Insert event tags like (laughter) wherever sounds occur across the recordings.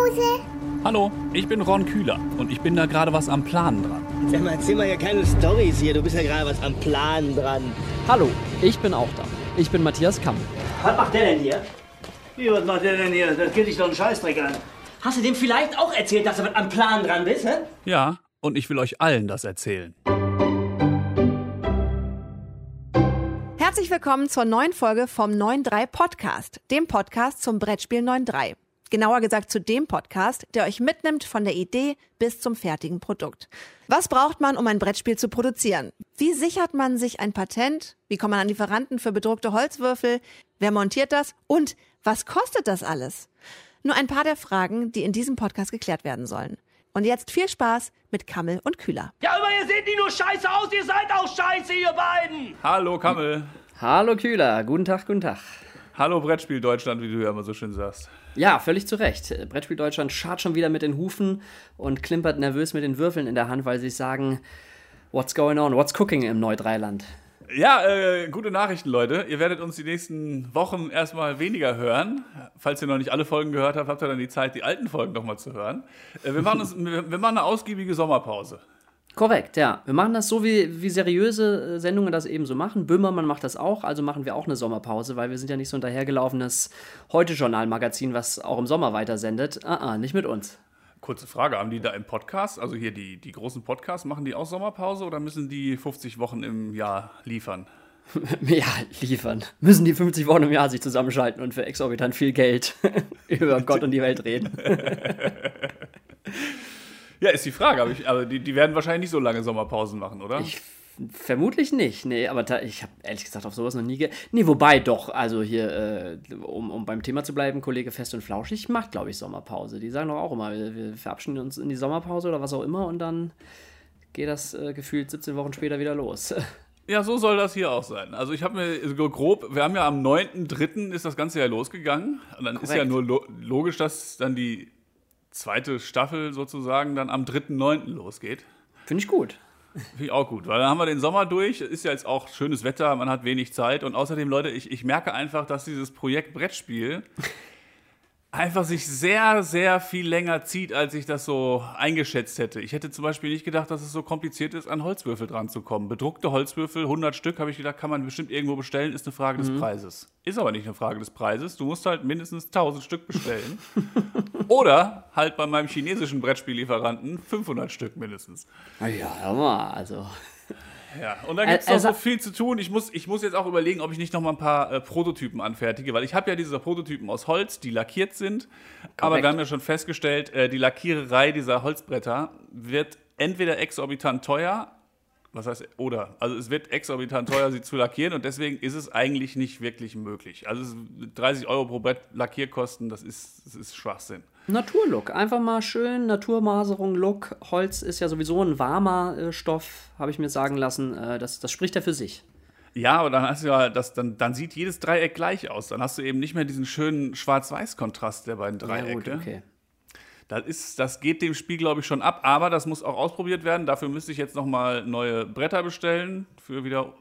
Pause. Hallo, ich bin Ron Kühler und ich bin da gerade was am Planen dran. Sag mal, erzähl mal ja keine Storys hier. Du bist ja gerade was am Plan dran. Hallo, ich bin auch da. Ich bin Matthias Kamm. Was macht der denn hier? Wie, was macht der denn hier? Das geht dich doch einen Scheißdreck an. Hast du dem vielleicht auch erzählt, dass du was am Plan dran bist, hä? Ja, und ich will euch allen das erzählen. Herzlich willkommen zur neuen Folge vom 9.3 Podcast, dem Podcast zum Brettspiel 9.3. Genauer gesagt zu dem Podcast, der euch mitnimmt von der Idee bis zum fertigen Produkt. Was braucht man, um ein Brettspiel zu produzieren? Wie sichert man sich ein Patent? Wie kommt man an Lieferanten für bedruckte Holzwürfel? Wer montiert das? Und was kostet das alles? Nur ein paar der Fragen, die in diesem Podcast geklärt werden sollen. Und jetzt viel Spaß mit Kammel und Kühler. Ja, aber ihr seht nicht nur scheiße aus, ihr seid auch scheiße, ihr beiden! Hallo Kammel. Hallo Kühler, guten Tag, guten Tag. Hallo Brettspiel Deutschland, wie du ja immer so schön sagst. Ja, völlig zu Recht. Brettspiel Deutschland schart schon wieder mit den Hufen und klimpert nervös mit den Würfeln in der Hand, weil sie sagen, what's going on, what's cooking im Neudreiland? Ja, äh, gute Nachrichten, Leute. Ihr werdet uns die nächsten Wochen erstmal weniger hören. Falls ihr noch nicht alle Folgen gehört habt, habt ihr dann die Zeit, die alten Folgen nochmal zu hören. Äh, wir, machen uns, wir, wir machen eine ausgiebige Sommerpause. Korrekt, ja. Wir machen das so, wie, wie seriöse äh, Sendungen das eben so machen. Böhmermann macht das auch, also machen wir auch eine Sommerpause, weil wir sind ja nicht so ein dahergelaufenes Heute-Journal-Magazin, was auch im Sommer weitersendet. Ah, ah, nicht mit uns. Kurze Frage, haben die da im Podcast, also hier die, die großen Podcasts, machen die auch Sommerpause oder müssen die 50 Wochen im Jahr liefern? (laughs) Ja, liefern. Müssen die 50 Wochen im Jahr sich zusammenschalten und für exorbitant viel Geld (laughs) über Gott und die Welt reden. (laughs) Ja, ist die Frage, aber, ich, aber die, die werden wahrscheinlich nicht so lange Sommerpausen machen, oder? Ich Vermutlich nicht, nee, aber da, ich habe ehrlich gesagt auf sowas noch nie ge. Nee, wobei doch, also hier, äh, um, um beim Thema zu bleiben, Kollege Fest und Flauschig macht, glaube ich, Sommerpause. Die sagen doch auch immer, wir, wir, verabschieden uns in die Sommerpause oder was auch immer und dann geht das äh, gefühlt 17 Wochen später wieder los. (laughs) Ja, so soll das hier auch sein. Also ich habe mir so grob, wir haben ja am 9.3. ist das Ganze ja losgegangen. Und dann Korrekt. ist ja nur lo logisch, dass dann die zweite Staffel sozusagen dann am 3.9. losgeht. Finde ich gut. Finde ich auch gut, weil dann haben wir den Sommer durch. Ist ja jetzt auch schönes Wetter, man hat wenig Zeit. Und außerdem, Leute, ich, ich merke einfach, dass dieses Projekt Brettspiel einfach sich sehr, sehr viel länger zieht, als ich das so eingeschätzt hätte. Ich hätte zum Beispiel nicht gedacht, dass es so kompliziert ist, an Holzwürfel dran zu kommen. Bedruckte Holzwürfel, 100 Stück, habe ich gedacht, kann man bestimmt irgendwo bestellen, ist eine Frage des Preises. Ist aber nicht eine Frage des Preises. Du musst halt mindestens 1000 Stück bestellen. (laughs) Oder halt bei meinem chinesischen Brettspiellieferanten 500 Stück mindestens. Ja, hör mal, also. Ja, und da gibt es äh, noch so sa- viel zu tun. Ich muss, ich muss jetzt auch überlegen, ob ich nicht noch mal ein paar äh, Prototypen anfertige, weil ich habe ja diese Prototypen aus Holz, die lackiert sind. Aber Korrekt. wir haben ja schon festgestellt, äh, die Lackiererei dieser Holzbretter wird entweder exorbitant teuer, was heißt oder, also es wird exorbitant teuer, sie zu lackieren und deswegen ist es eigentlich nicht wirklich möglich. Also es, 30 Euro pro Brett Lackierkosten, das ist, das ist Schwachsinn. Naturlook. Einfach mal schön Naturmaserung, Look. Holz ist ja sowieso ein warmer äh, Stoff, habe ich mir sagen lassen. Äh, das, das spricht ja für sich. Ja, aber dann hast du ja, das, dann, dann sieht jedes Dreieck gleich aus. Dann hast du eben nicht mehr diesen schönen Schwarz-Weiß-Kontrast der beiden Dreiecke. Ja, gut, okay. Das, ist, das geht dem Spiel, glaube ich, schon ab, aber das muss auch ausprobiert werden. Dafür müsste ich jetzt nochmal neue Bretter bestellen für wieder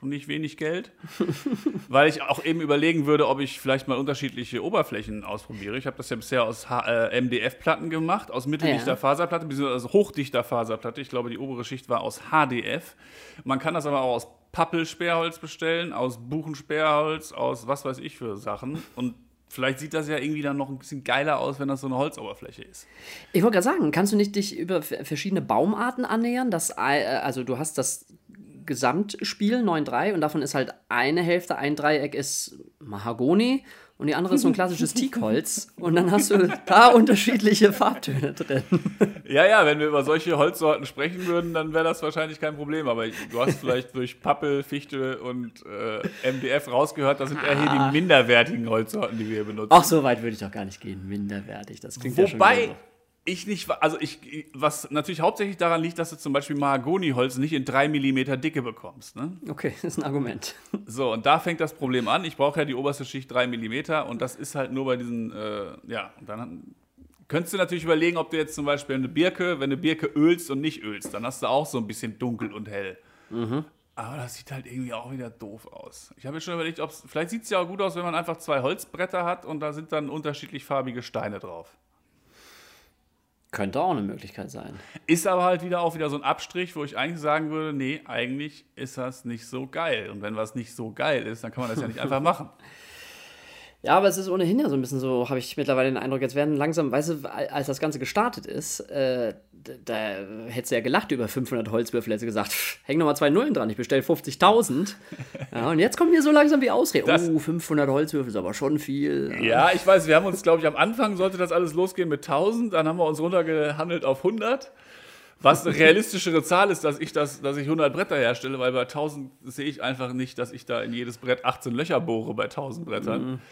nicht wenig Geld. (laughs) Weil ich auch eben überlegen würde, ob ich vielleicht mal unterschiedliche Oberflächen ausprobiere. Ich habe das ja bisher aus äh, MDF-Platten gemacht, aus mitteldichter Ja. Faserplatte, beziehungsweise hochdichter Faserplatte. Ich glaube, die obere Schicht war aus HDF. Man kann das aber auch aus Pappelsperrholz bestellen, aus Buchensperrholz, aus was weiß ich für Sachen. Und vielleicht sieht das ja irgendwie dann noch ein bisschen geiler aus, wenn das so eine Holzoberfläche ist. Ich wollte gerade sagen, kannst du nicht dich über verschiedene Baumarten annähern? Das, äh, also du hast das Gesamtspiel 9-3 und davon ist halt eine Hälfte, ein Dreieck ist Mahagoni und die andere ist so ein klassisches Teakholz und dann hast du da unterschiedliche Farbtöne drin. Ja, ja, wenn wir über solche Holzsorten sprechen würden, dann wäre das wahrscheinlich kein Problem. Aber du hast vielleicht durch Pappel, Fichte und äh, MDF rausgehört, das sind eher hier die minderwertigen Holzsorten, die wir hier benutzen. Ach, so weit würde ich doch gar nicht gehen. Minderwertig, das klingt ja schon Wobei wieder so. Ich nicht, also ich, was natürlich hauptsächlich daran liegt, dass du zum Beispiel Mahagoniholz nicht in 3 mm Dicke bekommst. Ne? Okay, das ist ein Argument. (laughs) So, und da fängt das Problem an. Ich brauche ja die oberste Schicht 3 mm und das ist halt nur bei diesen, äh, ja, dann könntest du natürlich überlegen, ob du jetzt zum Beispiel eine Birke, wenn du Birke ölst und nicht ölst, dann hast du auch so ein bisschen dunkel und hell. Aber das sieht halt irgendwie auch wieder doof aus. Ich habe mir schon überlegt, ob's, vielleicht sieht es ja auch gut aus, wenn man einfach zwei Holzbretter hat und da sind dann unterschiedlich farbige Steine drauf. Könnte auch eine Möglichkeit sein. Ist aber halt wieder auch wieder so ein Abstrich, wo ich eigentlich sagen würde, nee, eigentlich ist das nicht so geil. Und wenn was nicht so geil ist, dann kann man das ja nicht einfach machen. (laughs) Ja, aber es ist ohnehin ja so ein bisschen so, habe ich mittlerweile den Eindruck, jetzt werden langsam, weißt du, als das Ganze gestartet ist, äh, da, hättest du ja gelacht über 500 Holzwürfel, hättest du gesagt, pff, häng nochmal zwei Nullen dran, ich bestelle 50.000. (laughs) Ja, und jetzt kommt mir so langsam die Ausrede, Das- oh, 500 Holzwürfel ist aber schon viel. Ja, ich weiß, wir haben uns, glaube ich, am Anfang sollte das alles losgehen mit 1000, dann haben wir uns runtergehandelt auf 100. Was eine realistischere Zahl ist, dass ich, das, dass ich 100 Bretter herstelle, weil bei 1000 sehe ich einfach nicht, dass ich da in jedes Brett 18 Löcher bohre bei 1000 Brettern.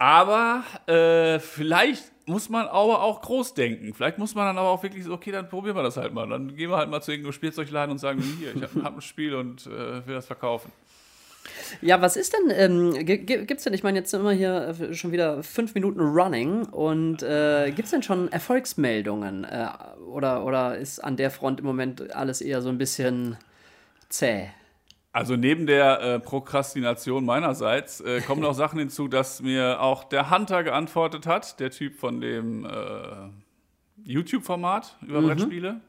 Aber äh, vielleicht muss man aber auch groß denken. Vielleicht muss man dann aber auch wirklich so, okay, dann probieren wir das halt mal. Dann gehen wir halt mal zu irgendeinem Spielzeugladen und sagen, hier, ich habe hab ein Spiel und äh, will das verkaufen. Ja, was ist denn, ähm, gibt's denn, ich meine, jetzt sind wir hier äh, schon wieder fünf Minuten running und äh, gibt's denn schon Erfolgsmeldungen? Äh, oder, oder ist an der Front im Moment alles eher so ein bisschen zäh? Also neben der äh, Prokrastination meinerseits äh, kommen noch Sachen hinzu, dass mir auch der Hunter geantwortet hat, der Typ von dem äh, YouTube-Format über Brettspiele.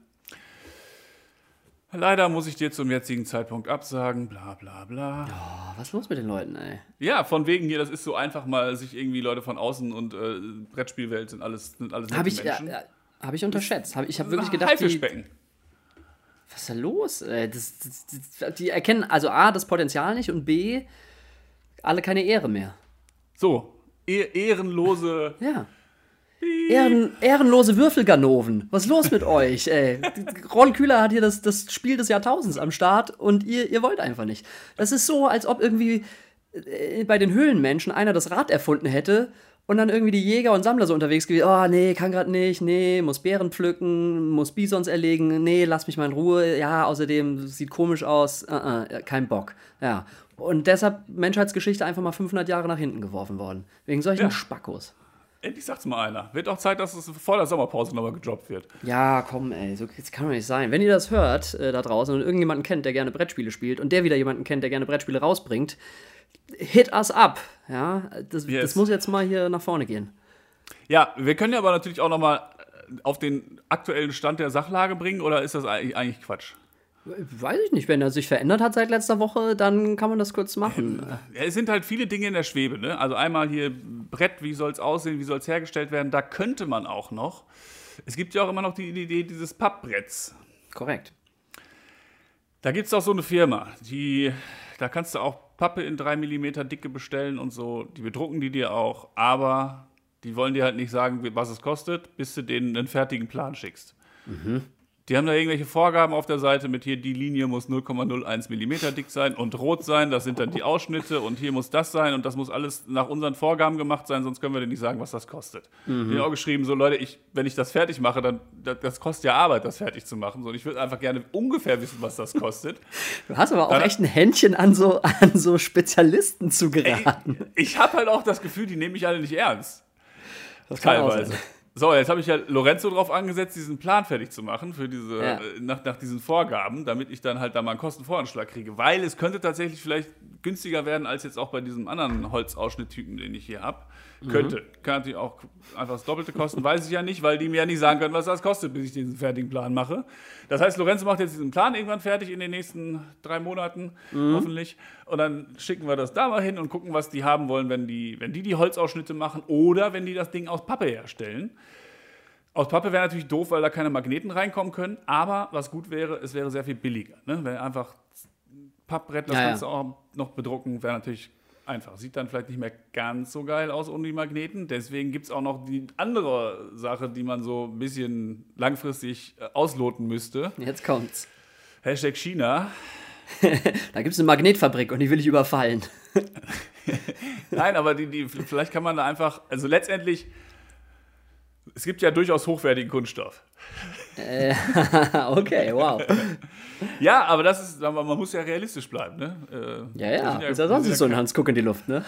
Leider muss ich dir zum jetzigen Zeitpunkt absagen, bla bla bla. Oh, was ist los mit den Leuten, ey? Ja, von wegen hier, das ist so einfach mal, sich irgendwie Leute von außen und äh, Brettspielwelt sind alles, sind alles Habe nette ich, ja, Menschen. ja, hab ich unterschätzt. Hab, ich habe wirklich gedacht, die. Was ist da los? Ey? Das, das, das, die erkennen also A, das Potenzial nicht und B, alle keine Ehre mehr. So, eh- ehrenlose Ja. Ehren, ehrenlose Würfelganoven. Was ist los mit euch, ey? Ron Kühler hat hier das, das Spiel des Jahrtausends am Start und ihr, ihr wollt einfach nicht. Das ist so, als ob irgendwie äh, bei den Höhlenmenschen einer das Rad erfunden hätte und dann irgendwie die Jäger und Sammler so unterwegs gewesen. Oh, nee, kann grad nicht, nee, muss Beeren pflücken, muss Bisons erlegen, nee, lass mich mal in Ruhe. Ja, außerdem sieht komisch aus, äh, äh, kein Bock. Ja. Und deshalb Menschheitsgeschichte einfach mal 500 Jahre nach hinten geworfen worden. Wegen solchen Ja. Spackos. Endlich sagt's mal einer. Wird auch Zeit, dass es vor der Sommerpause nochmal gedroppt wird. Ja, komm, ey, so das kann doch nicht sein. Wenn ihr das hört äh, da draußen und irgendjemanden kennt, der gerne Brettspiele spielt und der wieder jemanden kennt, der gerne Brettspiele rausbringt, hit us up. Ja, das, Yes. das muss jetzt mal hier nach vorne gehen. Ja, wir können ja aber natürlich auch nochmal auf den aktuellen Stand der Sachlage bringen, oder ist das eigentlich Quatsch? Weiß ich nicht, wenn er sich verändert hat seit letzter Woche, dann kann man das kurz machen. Ja, es sind halt viele Dinge in der Schwebe. Ne? Also einmal hier Brett, wie soll es aussehen, wie soll es hergestellt werden, da könnte man auch noch. Es gibt ja auch immer noch die Idee dieses Pappbretts. Korrekt. Da gibt es auch so eine Firma, die, da kannst du auch Pappe in 3 mm Dicke bestellen und so. Die bedrucken die dir auch, aber die wollen dir halt nicht sagen, was es kostet, bis du denen einen fertigen Plan schickst. Die haben da irgendwelche Vorgaben auf der Seite mit hier, die Linie muss 0,01 mm dick sein und rot sein, das sind dann die Ausschnitte und hier muss das sein und das muss alles nach unseren Vorgaben gemacht sein, sonst können wir dir nicht sagen, was das kostet. Mhm. Ich habe auch geschrieben, so Leute, ich, wenn ich das fertig mache, dann das, das kostet ja Arbeit, das fertig zu machen. So, und ich würde einfach gerne ungefähr wissen, was das kostet. (laughs) Du hast aber auch Dann- echt ein Händchen an so, an so Spezialisten zu geraten. Ich habe halt auch das Gefühl, die nehmen mich alle nicht ernst. Das Teilweise. So, jetzt habe ich ja Lorenzo drauf angesetzt, diesen Plan fertig zu machen für diese, Ja. äh, nach, nach diesen Vorgaben, damit ich dann halt da mal einen Kostenvoranschlag kriege. Weil es könnte tatsächlich vielleicht günstiger werden als jetzt auch bei diesem anderen Holzausschnitttypen, den ich hier habe. Könnte. Kann natürlich auch einfach das Doppelte kosten, weiß ich ja nicht, weil die mir ja nicht sagen können, was das kostet, bis ich diesen fertigen Plan mache. Das heißt, Lorenzo macht jetzt diesen Plan irgendwann fertig in den nächsten drei Monaten, hoffentlich. Und dann schicken wir das da mal hin und gucken, was die haben wollen, wenn die, wenn die die Holzausschnitte machen oder wenn die das Ding aus Pappe herstellen. Aus Pappe wäre natürlich doof, weil da keine Magneten reinkommen können. Aber was gut wäre, es wäre sehr viel billiger. Ne? Wenn einfach Pappbrett, das Ja, ja. kannst du auch noch bedrucken, wäre natürlich einfach. Sieht dann vielleicht nicht mehr ganz so geil aus ohne die Magneten. Deswegen gibt es auch noch die andere Sache, die man so ein bisschen langfristig äh, ausloten müsste. Jetzt kommt's. Hashtag China. (laughs) Da gibt's eine Magnetfabrik und die will ich überfallen. (laughs) Nein, aber die, die, vielleicht kann man da einfach, also letztendlich, es gibt ja durchaus hochwertigen Kunststoff. (laughs) okay, wow. Ja, aber das ist, man muss ja realistisch bleiben, ne? Äh, Ja, ja. sind Ist ja sonst so ein Hans Guck in die Luft, ne?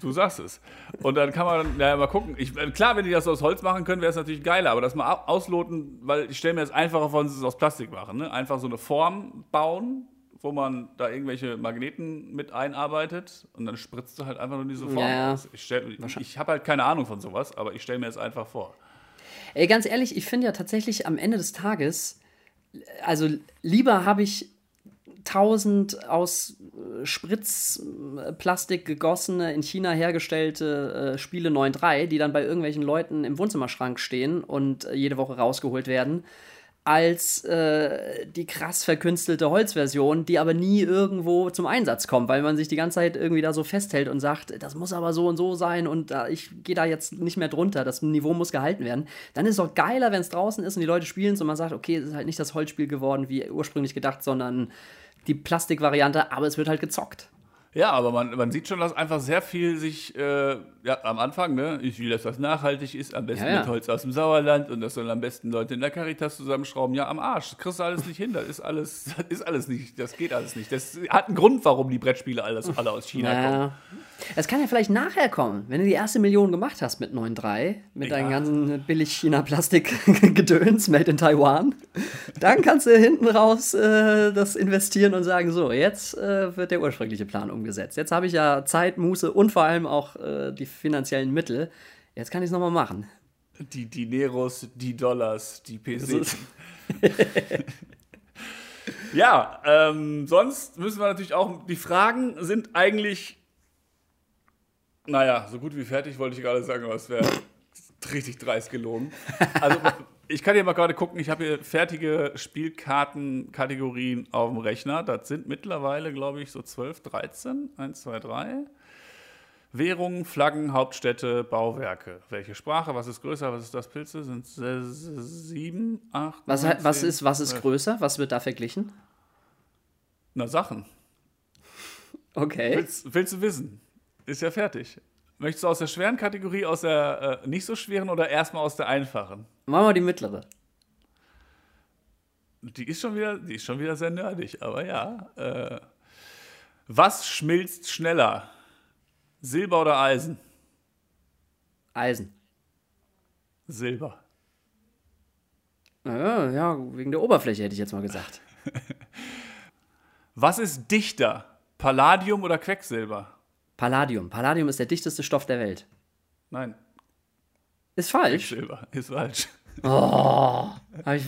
Du sagst es. Und dann kann man naja, mal gucken. Ich, äh, klar, wenn die das aus Holz machen können, wäre es natürlich geiler, aber das mal au- ausloten, weil ich stelle mir jetzt einfacher vor, wenn sie es aus Plastik machen. Ne? Einfach so eine Form bauen, wo man da irgendwelche Magneten mit einarbeitet und dann spritzt du halt einfach nur diese Form Ja, ja. Ich, ich, ich habe halt keine Ahnung von sowas, aber ich stelle mir jetzt einfach vor. Ey, ganz ehrlich, ich finde ja tatsächlich am Ende des Tages, also lieber habe ich tausend aus äh, Spritzplastik gegossene, in China hergestellte äh, Spiele 9.3, die dann bei irgendwelchen Leuten im Wohnzimmerschrank stehen und äh, jede Woche rausgeholt werden, als äh, die krass verkünstelte Holzversion, die aber nie irgendwo zum Einsatz kommt, weil man sich die ganze Zeit irgendwie da so festhält und sagt, das muss aber so und so sein und äh, ich gehe da jetzt nicht mehr drunter, das Niveau muss gehalten werden. Dann ist es doch geiler, wenn es draußen ist und die Leute spielen es und man sagt, okay, es ist halt nicht das Holzspiel geworden, wie ursprünglich gedacht, sondern die Plastikvariante, aber es wird halt gezockt. Ja, aber man, man sieht schon, dass einfach sehr viel sich äh, ja, am Anfang, ne, ich will, dass das nachhaltig ist, am besten Ja, ja. mit Holz aus dem Sauerland und das sollen am besten Leute in der Caritas zusammenschrauben. Ja, am Arsch. Das kriegst du alles nicht hin. Das ist alles, (laughs) das ist alles nicht, das geht alles nicht. Das hat einen Grund, warum die Brettspiele alles, alle aus China kommen. Es kann ja vielleicht nachher kommen, wenn du die erste Million gemacht hast mit 9.3, mit Ja. deinem ganzen billig China-Plastik-Gedöns, (laughs) made in Taiwan, dann kannst du hinten raus äh, das investieren und sagen, so, jetzt äh, wird der ursprüngliche Plan umgesetzt. Jetzt habe ich ja Zeit, Muße und vor allem auch äh, die finanziellen Mittel. Jetzt kann ich es nochmal machen. Die Dineros, die Dollars, die So- PC. (laughs) Ja, ähm, sonst müssen wir natürlich auch, die Fragen sind eigentlich, naja, so gut wie fertig wollte ich gerade sagen, aber es wäre richtig dreist gelogen. Also, ich kann hier mal gerade gucken, ich habe hier fertige Spielkartenkategorien auf dem Rechner. Das sind mittlerweile, glaube ich, so 12, 13, 1, 2, 3. Währungen, Flaggen, Hauptstädte, Bauwerke. Welche Sprache? Was ist größer? Was ist das Pilze? Sind es sieben, acht? Was, neun, was, zehn, ist, was ist größer? Was wird da verglichen? Na, Sachen. Okay. Willst, willst du wissen? Ist ja fertig. Möchtest du aus der schweren Kategorie, aus der äh, nicht so schweren oder erstmal aus der einfachen? Machen wir die mittlere. Die ist schon wieder, die ist schon wieder sehr nerdig, aber ja. Äh, was schmilzt schneller? Silber oder Eisen? Eisen. Silber. Ja, ja, wegen der Oberfläche hätte ich jetzt mal gesagt. (laughs) Was ist dichter? Palladium oder Quecksilber? Palladium. Palladium ist der dichteste Stoff der Welt. Nein, Ist falsch. Quecksilber ist falsch. Habe ich,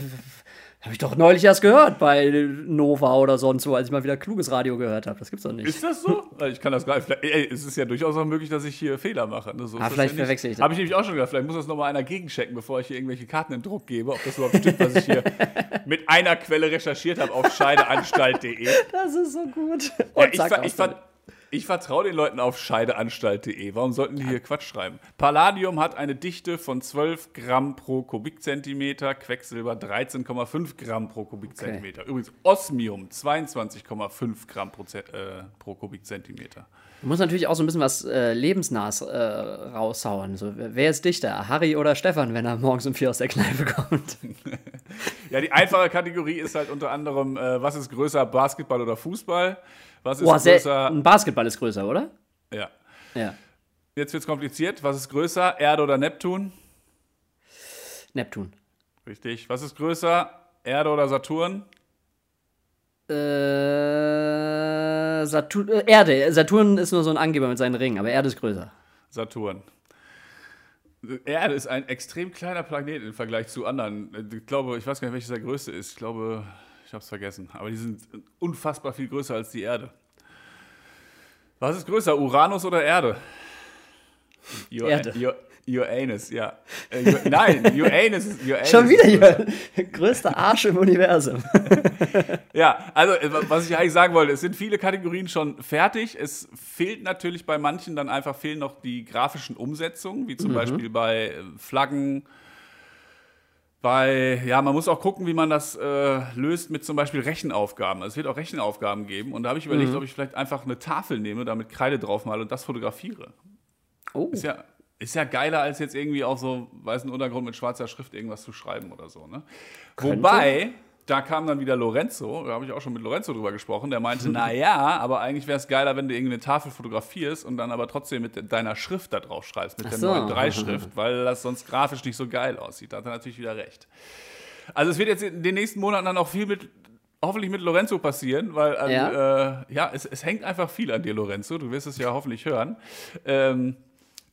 hab ich doch neulich erst gehört bei Nova oder sonst wo, als ich mal wieder kluges Radio gehört habe. Das gibt's doch nicht. Ist das so? Ich kann das gar nicht. Ey, es ist ja durchaus auch möglich, dass ich hier Fehler mache. Ne? So Ah, vielleicht ja verwechsel ich das. Habe ich nämlich auch schon gedacht. Vielleicht muss das nochmal einer gegenchecken, bevor ich hier irgendwelche Karten in Druck gebe, ob das überhaupt stimmt, was ich hier (laughs) mit einer Quelle recherchiert habe auf scheideanstalt.de. Das ist so gut. Ja, Und ich, ver aus ich, ver ich vertraue den Leuten auf scheideanstalt.de. Warum sollten die hier Quatsch schreiben? Palladium hat eine Dichte von 12 Gramm pro Kubikzentimeter, Quecksilber 13,5 Gramm pro Kubikzentimeter. Übrigens Osmium 22,5 Gramm pro, äh, pro Kubikzentimeter. Du musst natürlich auch so ein bisschen was äh, Lebensnahes äh, raushauen. So, wer wer ist dichter? Harry oder Stefan, wenn er morgens um vier aus der Kneipe kommt? (laughs) Ja, die einfache Kategorie ist halt unter anderem, äh, was ist größer, Basketball oder Fußball? Was ist Boah, größer? ein Basketball ist größer, oder? Ja. Ja. Jetzt wird's kompliziert. Was ist größer, Erde oder Neptun? Neptun. Richtig. Was ist größer, Erde oder Saturn? Äh, Saturn, äh, Erde. Saturn ist nur so ein Angeber mit seinen Ringen, aber Erde ist größer. Saturn. Erde ist ein extrem kleiner Planet im Vergleich zu anderen. Ich glaube, ich weiß gar nicht, welches der größte ist. Ich glaube, ich habe es vergessen. Aber die sind unfassbar viel größer als die Erde. Was ist größer, Uranus oder Erde? Ur Erde. Ur Uranus, ja. Äh, Ur nein, Uranus ist Uranus Schon wieder hier. Größter Arsch im Universum. (laughs) Ja, also äh, was ich eigentlich sagen wollte, es sind viele Kategorien schon fertig. Es fehlt natürlich bei manchen dann einfach fehlen noch die grafischen Umsetzungen, wie zum Beispiel bei äh, Flaggen. Bei, ja, man muss auch gucken, wie man das äh, löst mit zum Beispiel Rechenaufgaben. Also es wird auch Rechenaufgaben geben. Und da habe ich überlegt, ob ich vielleicht einfach eine Tafel nehme, da mit Kreide drauf male und das fotografiere. Oh. Ist ja, ist ja geiler, als jetzt irgendwie auf so weißen Untergrund mit schwarzer Schrift irgendwas zu schreiben oder so. Ne? Wobei, da kam dann wieder Lorenzo, da habe ich auch schon mit Lorenzo drüber gesprochen, der meinte, na ja, aber eigentlich wäre es geiler, wenn du irgendeine Tafel fotografierst und dann aber trotzdem mit deiner Schrift da drauf schreibst, mit Ach der so. neuen Dreischrift, weil das sonst grafisch nicht so geil aussieht. Da hat er natürlich wieder recht. Also es wird jetzt in den nächsten Monaten dann auch viel mit, hoffentlich mit Lorenzo passieren, weil Ja. äh, ja, es, es hängt einfach viel an dir, Lorenzo. Du wirst es ja hoffentlich hören. Ähm,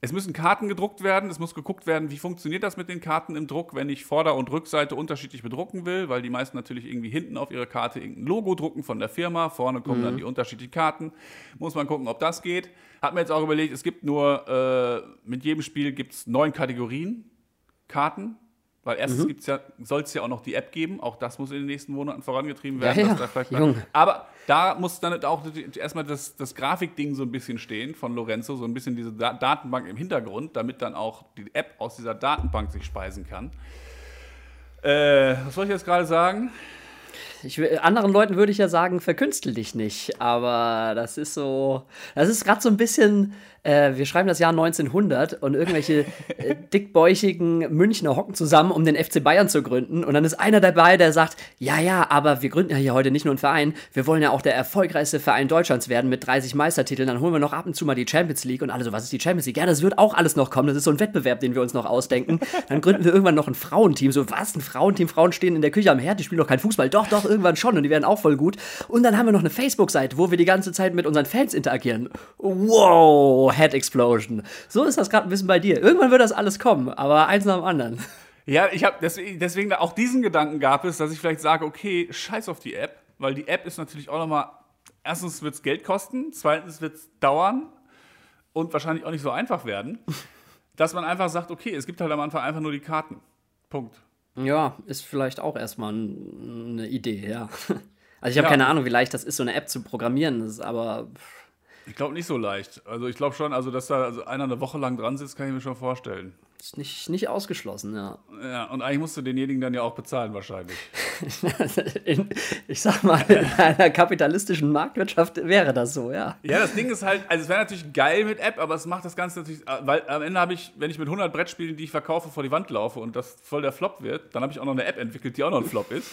es müssen Karten gedruckt werden, es muss geguckt werden, wie funktioniert das mit den Karten im Druck, wenn ich Vorder- und Rückseite unterschiedlich bedrucken will, weil die meisten natürlich irgendwie hinten auf ihre Karte irgendein Logo drucken von der Firma, vorne kommen dann die unterschiedlichen Karten. Muss man gucken, ob das geht. Hat mir jetzt auch überlegt, es gibt nur, äh, mit jedem Spiel gibt es neun Kategorien Karten. Weil erstens gibt's ja, soll es ja auch noch die App geben, auch das muss in den nächsten Monaten vorangetrieben werden. Ja, ja, da Junge. aber da muss dann auch die- erstmal das, das Grafikding so ein bisschen stehen von Lorenzo, so ein bisschen diese Da- Datenbank im Hintergrund, damit dann auch die App aus dieser Datenbank sich speisen kann. Äh, was soll ich jetzt gerade sagen? Ich, anderen Leuten würde ich ja sagen, verkünstel dich nicht. Aber das ist so. Das ist gerade so ein bisschen. Äh, wir schreiben das Jahr 1900 und irgendwelche äh, (laughs) dickbäuchigen Münchner hocken zusammen, um den FC Bayern zu gründen. Und dann ist einer dabei, der sagt: Ja, ja, aber wir gründen ja hier heute nicht nur einen Verein. Wir wollen ja auch der erfolgreichste Verein Deutschlands werden mit 30 Meistertiteln. Dann holen wir noch ab und zu mal die Champions League. Und alle so: Was ist die Champions League? Ja, das wird auch alles noch kommen. Das ist so ein Wettbewerb, den wir uns noch ausdenken. Dann gründen wir irgendwann noch ein Frauenteam. So, was? Ein Frauenteam? Frauen stehen in der Küche am Herd, die spielen doch kein Fußball. Doch, doch, irgendwann schon. Und die werden auch voll gut. Und dann haben wir noch eine Facebook-Seite, wo wir die ganze Zeit mit unseren Fans interagieren. Wow, Head Explosion. So ist das gerade ein bisschen bei dir. Irgendwann wird das alles kommen, aber eins nach dem anderen. Ja, ich habe deswegen, deswegen auch diesen Gedanken gab es, dass ich vielleicht sage, okay, scheiß auf die App, weil die App ist natürlich auch nochmal, erstens wird es Geld kosten, zweitens wird es dauern und wahrscheinlich auch nicht so einfach werden, dass man einfach sagt, okay, es gibt halt am Anfang einfach nur die Karten. Punkt. Ja, ist vielleicht auch erstmal eine Idee, ja. (laughs) Also ich habe Ja. keine Ahnung, wie leicht das ist, so eine App zu programmieren. Das ist aber Ich glaube nicht so leicht. Also ich glaube schon, also dass da also einer eine Woche lang dran sitzt, kann ich mir schon vorstellen. ist nicht, nicht ausgeschlossen, ja. Ja, und eigentlich musst du denjenigen dann ja auch bezahlen wahrscheinlich. (laughs) In, ich sag mal, in einer kapitalistischen Marktwirtschaft wäre das so, ja. Ja, das Ding ist halt, also es wäre natürlich geil mit App, aber es macht das Ganze natürlich, weil am Ende habe ich, wenn ich mit 100 Brettspielen, die ich verkaufe, vor die Wand laufe und das voll der Flop wird, dann habe ich auch noch eine App entwickelt, die auch noch ein Flop ist.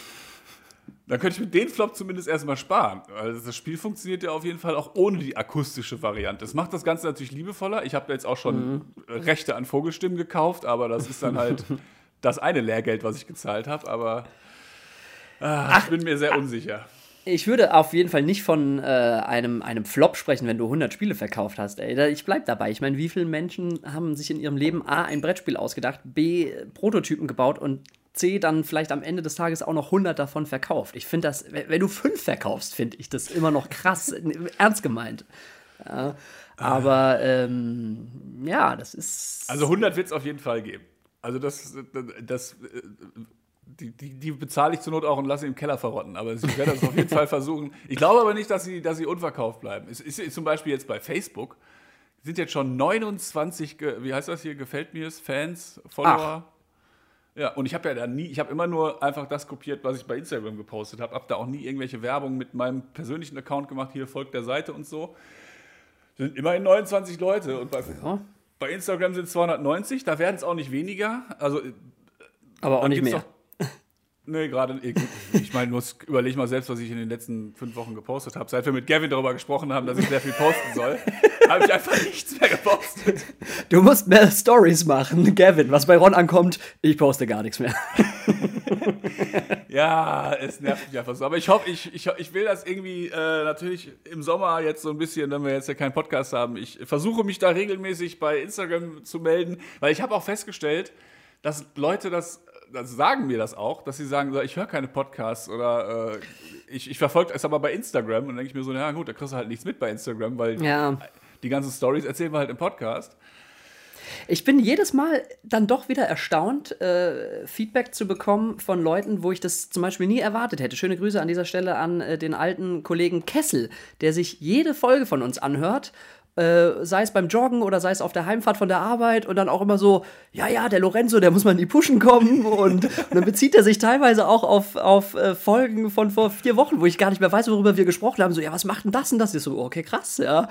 Dann könnte ich mit den Flop zumindest erstmal sparen. Also das Spiel funktioniert ja auf jeden Fall auch ohne die akustische Variante. Es macht das Ganze natürlich liebevoller. Ich habe jetzt auch schon Rechte an Vogelstimmen gekauft, aber das ist dann halt (laughs) das eine Lehrgeld, was ich gezahlt habe. Aber ah, ich bin mir sehr unsicher. Ich würde auf jeden Fall nicht von äh, einem, einem Flop sprechen, wenn du 100 Spiele verkauft hast. Ey. Ich bleib dabei. Ich meine, wie viele Menschen haben sich in ihrem Leben A, ein Brettspiel ausgedacht, B, Prototypen gebaut und C, dann vielleicht am Ende des Tages auch noch 100 davon verkauft. Ich finde das, wenn du fünf verkaufst, finde ich das immer noch krass, (laughs) ernst gemeint. Ja, aber ähm, ja, das ist. Also 100 wird es auf jeden Fall geben. Also das, das, die, die, die bezahle ich zur Not auch und lasse im Keller verrotten. Aber ich werde das auf jeden (laughs) Fall versuchen. Ich glaube aber nicht, dass sie, dass sie unverkauft bleiben. Es ist, ist zum Beispiel jetzt bei Facebook, sind jetzt schon 29, ge- wie heißt das hier, gefällt mir es, Fans, Follower. Ja, und ich habe ja da nie, ich habe immer nur einfach das kopiert, was ich bei Instagram gepostet habe. Habe da auch nie irgendwelche Werbung mit meinem persönlichen Account gemacht, hier folgt der Seite und so. Sind immerhin 29 Leute und bei, Ja, bei Instagram sind es 290, da werden es auch nicht weniger. Also, aber auch nicht mehr. Doch, (laughs) nee, gerade, ich meine, muss überleg mal selbst, was ich in den letzten fünf Wochen gepostet habe. Seit wir mit Gavin darüber gesprochen haben, dass ich sehr viel posten soll, (laughs) habe ich einfach nichts mehr gepostet. Du musst mehr Stories machen, Gavin. Was bei Ron ankommt, ich poste gar nichts mehr. (laughs) Ja, es nervt mich einfach so. Aber ich hoffe, ich, ich, ich will das irgendwie äh, natürlich im Sommer jetzt so ein bisschen, wenn wir jetzt ja keinen Podcast haben. Ich versuche mich da regelmäßig bei Instagram zu melden, weil ich habe auch festgestellt, dass Leute das, das sagen mir das auch, dass sie sagen, ich höre keine Podcasts oder äh, ich, ich verfolge es aber bei Instagram und dann denke ich mir so, ja gut, da kriegst du halt nichts mit bei Instagram, weil Ja. Die ganzen Stories erzählen wir halt im Podcast. Ich bin jedes Mal dann doch wieder erstaunt, äh, Feedback zu bekommen von Leuten, wo ich das zum Beispiel nie erwartet hätte. Schöne Grüße an dieser Stelle an äh, den alten Kollegen Kessel, der sich jede Folge von uns anhört. Äh, sei es beim Joggen oder sei es auf der Heimfahrt von der Arbeit und dann auch immer so, ja, ja, der Lorenzo, der muss mal in die Pushen kommen und, (laughs) und dann bezieht er sich teilweise auch auf, auf äh, Folgen von vor vier Wochen, wo ich gar nicht mehr weiß, worüber wir gesprochen haben. So, ja, was macht denn das und das? Ich so, okay, krass, ja.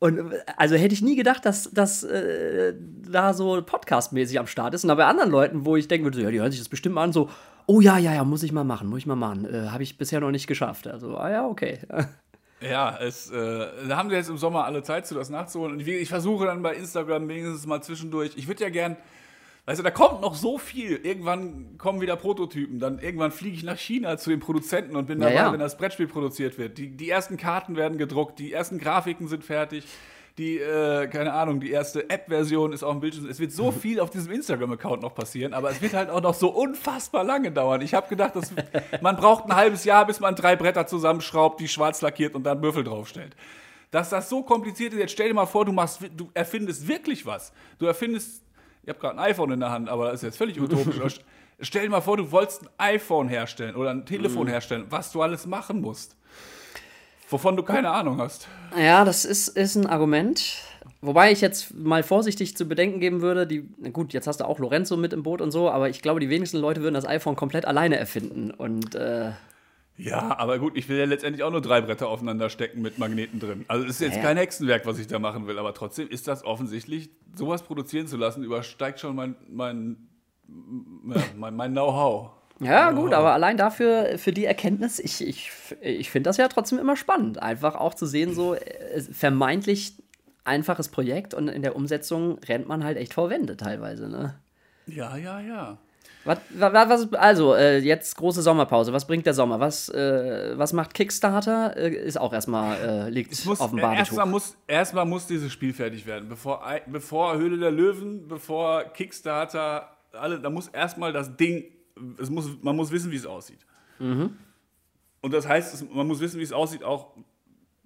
Und äh, also hätte ich nie gedacht, dass das äh, da so podcastmäßig am Start ist. Und bei anderen Leuten, wo ich denken würde, so, ja, die hören sich das bestimmt mal an, so, oh ja, ja, ja, muss ich mal machen, muss ich mal machen. Äh, Habe ich bisher noch nicht geschafft. Also, ah ja, okay. (laughs) Ja, es, äh, da haben wir jetzt im Sommer alle Zeit zu, das nachzuholen. Und ich, ich versuche dann bei Instagram wenigstens mal zwischendurch. Ich würde ja gern, weißt du, da kommt noch so viel. Irgendwann kommen wieder Prototypen. Dann irgendwann fliege ich nach China zu den Produzenten und bin Ja, dabei, ja. wenn das Brettspiel produziert wird. Die, die ersten Karten werden gedruckt, die ersten Grafiken sind fertig. Die, äh, keine Ahnung, die erste App-Version ist auf dem Bildschirm. Es wird so viel auf diesem Instagram-Account noch passieren, aber es wird halt auch noch so unfassbar lange dauern. Ich habe gedacht, dass, man braucht ein halbes Jahr, bis man drei Bretter zusammenschraubt, die schwarz lackiert und dann Würfel draufstellt. Dass das so kompliziert ist, jetzt stell dir mal vor, du, machst, du erfindest wirklich was. Du erfindest, ich habe gerade ein iPhone in der Hand, aber das ist jetzt völlig utopisch. (laughs) stell dir mal vor, du wolltest ein iPhone herstellen oder ein Telefon herstellen, was du alles machen musst. Wovon du keine Ahnung hast. Ja, das ist, ist ein Argument. Wobei ich jetzt mal vorsichtig zu bedenken geben würde, die, gut, jetzt hast du auch Lorenzo mit im Boot und so, aber ich glaube, die wenigsten Leute würden das iPhone komplett alleine erfinden. Und äh, Ja, aber gut, ich will ja letztendlich auch nur drei Bretter aufeinander stecken mit Magneten drin. Also es ist jetzt Ja. kein Hexenwerk, was ich da machen will, aber trotzdem ist das offensichtlich, sowas produzieren zu lassen, übersteigt schon mein, mein, mein, mein Know-how. Ja, gut, aber allein dafür, für die Erkenntnis, ich, ich, ich finde das ja trotzdem immer spannend. Einfach auch zu sehen, so äh, vermeintlich einfaches Projekt und in der Umsetzung rennt man halt echt vor Wände teilweise, ne? Ja, ja, ja. Was, was, also, äh, jetzt große Sommerpause. Was bringt der Sommer? Was, äh, was macht Kickstarter? Äh, ist auch erstmal, äh, liegt Es muss, auf dem äh, Badetuch. erstmal, muss, erstmal muss dieses Spiel fertig werden. Bevor, bevor Höhle der Löwen, bevor Kickstarter, alle, da muss erstmal das Ding, es muss, man muss wissen, wie es aussieht. Mhm. Und das heißt, es, man muss wissen, wie es aussieht, auch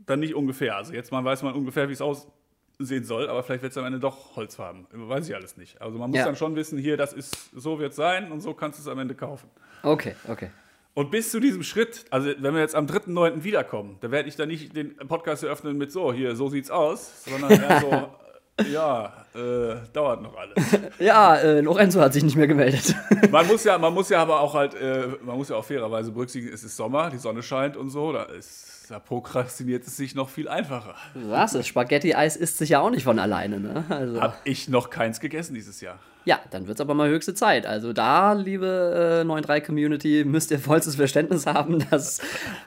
dann nicht ungefähr. Also jetzt mal weiß man ungefähr, wie es aussehen soll, aber vielleicht wird es am Ende doch Holzfarben. Weiß ich alles nicht. Also man muss Ja. dann schon wissen, hier, das ist, so wird es sein und so kannst du es am Ende kaufen. Okay, okay. Und bis zu diesem Schritt, also wenn wir jetzt am 3.9. wiederkommen, da werde ich dann nicht den Podcast eröffnen mit so, hier, so sieht's aus, sondern eher so, (laughs) ja, äh, dauert noch alles. (laughs) Ja, äh, Lorenzo hat sich nicht mehr gemeldet. (laughs) Man muss ja, man muss ja aber auch halt, äh, man muss ja auch fairerweise berücksichtigen, es ist Sommer, die Sonne scheint und so, da ist, da prokrastiniert es sich noch viel einfacher. Was? Das Spaghetti-Eis isst sich ja auch nicht von alleine, ne? Also, Hab ich noch keins gegessen dieses Jahr. ja, dann wird's aber mal höchste Zeit. Also da, liebe äh, 9.3-Community, müsst ihr vollstes Verständnis haben, (laughs) dass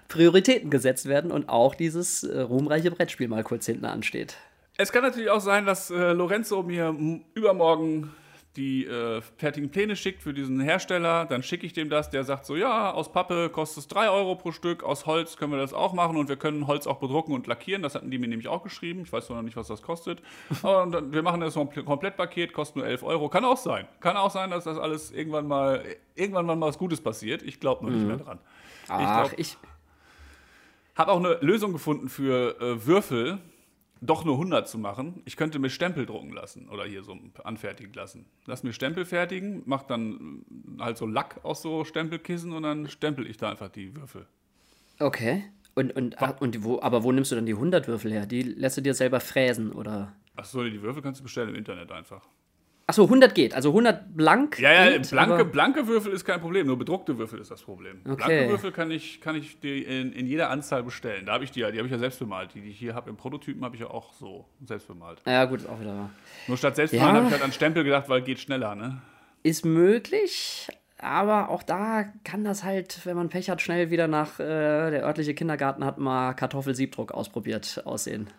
Prioritäten gesetzt werden und auch dieses äh, ruhmreiche Brettspiel mal kurz hinten ansteht. Es kann natürlich auch sein, dass äh, Lorenzo mir übermorgen die äh, fertigen Pläne schickt für diesen Hersteller. Dann schicke ich dem das. Der sagt so: Ja, aus Pappe kostet es 3 Euro pro Stück. Aus Holz können wir das auch machen und wir können Holz auch bedrucken und lackieren. Das hatten die mir nämlich auch geschrieben. Ich weiß noch nicht, was das kostet. (laughs) Aber dann, wir machen das so ein Pl- Komplettpaket, kostet nur 11 Euro. Kann auch sein. Kann auch sein, dass das alles irgendwann mal, irgendwann mal was Gutes passiert. Ich glaube nur nicht mehr dran. Ach, glaub- ich, habe auch eine Lösung gefunden für äh, Würfel, doch nur 100 zu machen. Ich könnte mir Stempel drucken lassen oder hier so anfertigen lassen. Lass mir Stempel fertigen, mach dann äh, halt so Lack aus so Stempelkissen und dann stempel ich da einfach die Würfel. okay. Und, und, und wo, aber wo nimmst du dann die 100 Würfel her? Die lässt du dir selber fräsen, oder? Achso, die Würfel kannst du bestellen im Internet einfach. Achso, 100 geht. Also 100 blank. Ja, ja, geht, blanke, blanke Würfel ist kein Problem, nur bedruckte Würfel ist das Problem. Okay. Blanke Würfel kann ich, kann ich die in, in jeder Anzahl bestellen. Da habe ich die ja, die habe ich ja selbst bemalt. Die, die ich hier habe im Prototypen, habe ich ja auch so selbst bemalt. Ja, gut, ist auch wieder wahr. Nur statt selbst Ja. habe ich halt an Stempel gedacht, weil geht schneller, ne? Ist möglich, aber auch da kann das halt, wenn man Pech hat, schnell wieder nach äh, der örtliche Kindergarten hat mal Kartoffelsiebdruck ausprobiert aussehen.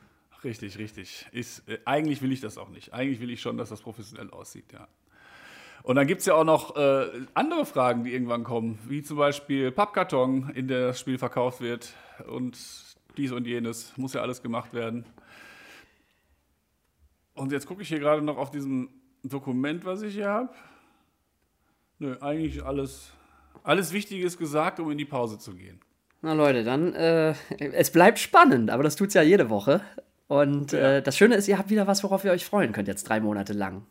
Richtig, richtig. Ist, äh, eigentlich will ich das auch nicht. Eigentlich will ich schon, dass das professionell aussieht, ja. Und dann gibt es ja auch noch äh, andere Fragen, die irgendwann kommen, wie zum Beispiel Pappkarton, in der das Spiel verkauft wird und dies und jenes. Muss ja alles gemacht werden. Und jetzt gucke ich hier gerade noch auf diesem Dokument, was ich hier habe. Nö, eigentlich alles, alles Wichtiges gesagt, um in die Pause zu gehen. Na Leute, dann, äh, es bleibt spannend, aber das tut's ja jede Woche. Und äh, das Schöne ist, ihr habt wieder was, worauf ihr euch freuen könnt, jetzt drei Monate lang.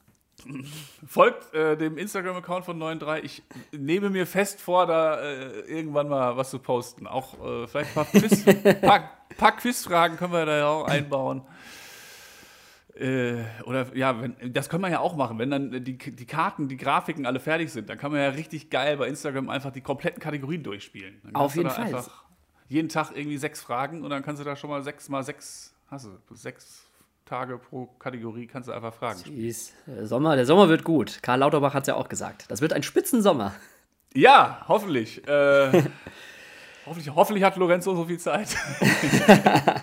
Folgt äh, dem Instagram-Account von 93. Ich nehme mir fest vor, da äh, irgendwann mal was zu posten. Auch äh, vielleicht ein paar, Quiz, (laughs) paar, paar Quizfragen können wir da ja auch einbauen. Äh, oder ja, wenn, das können wir ja auch machen. Wenn dann die, die Karten, die Grafiken alle fertig sind, dann kann man ja richtig geil bei Instagram einfach die kompletten Kategorien durchspielen. Dann Auf jeden Fall. Einfach jeden Tag irgendwie sechs Fragen und dann kannst du da schon mal sechs mal sechs, hast du sechs Tage pro Kategorie kannst du einfach Fragen. Jeez, Sommer, der Sommer wird gut. Karl Lauterbach hat's ja auch gesagt. Das wird ein Spitzensommer. Ja, hoffentlich. Äh, (laughs) hoffentlich. Hoffentlich hat Lorenzo so viel Zeit. (laughs)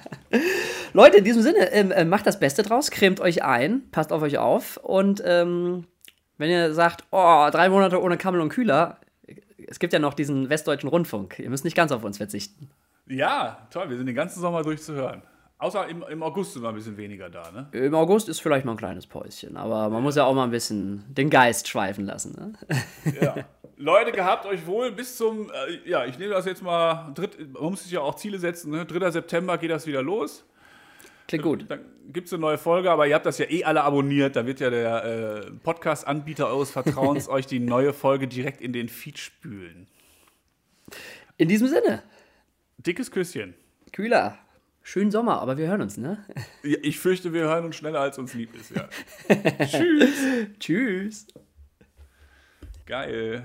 Leute, in diesem Sinne, ähm, äh, macht das Beste draus, cremt euch ein, passt auf euch auf und ähm, wenn ihr sagt, oh, drei Monate ohne Kammel und Kühler, es gibt ja noch diesen westdeutschen Rundfunk. Ihr müsst nicht ganz auf uns verzichten. Ja, toll. Wir sind den ganzen Sommer durchzuhören. Außer im, im August sind wir ein bisschen weniger da, ne? Im August ist vielleicht mal ein kleines Päuschen, aber man muss ja auch mal ein bisschen den Geist schweifen lassen. Ne? (laughs) Ja. Leute, gehabt euch wohl bis zum, äh, ja, ich nehme das jetzt mal, dritt, man muss sich ja auch Ziele setzen, ne? 3. September geht das wieder los. Klingt gut. Dann gibt es eine neue Folge, aber ihr habt das ja eh alle abonniert. Da wird ja der äh, Podcast-Anbieter eures Vertrauens (laughs) euch die neue Folge direkt in den Feed spülen. In diesem Sinne, Dickes Küsschen. Kühler, schönen Sommer, aber wir hören uns, ne? Ja, Ich fürchte, wir hören uns schneller, als uns lieb ist, ja. (laughs) Tschüss. Tschüss. Geil.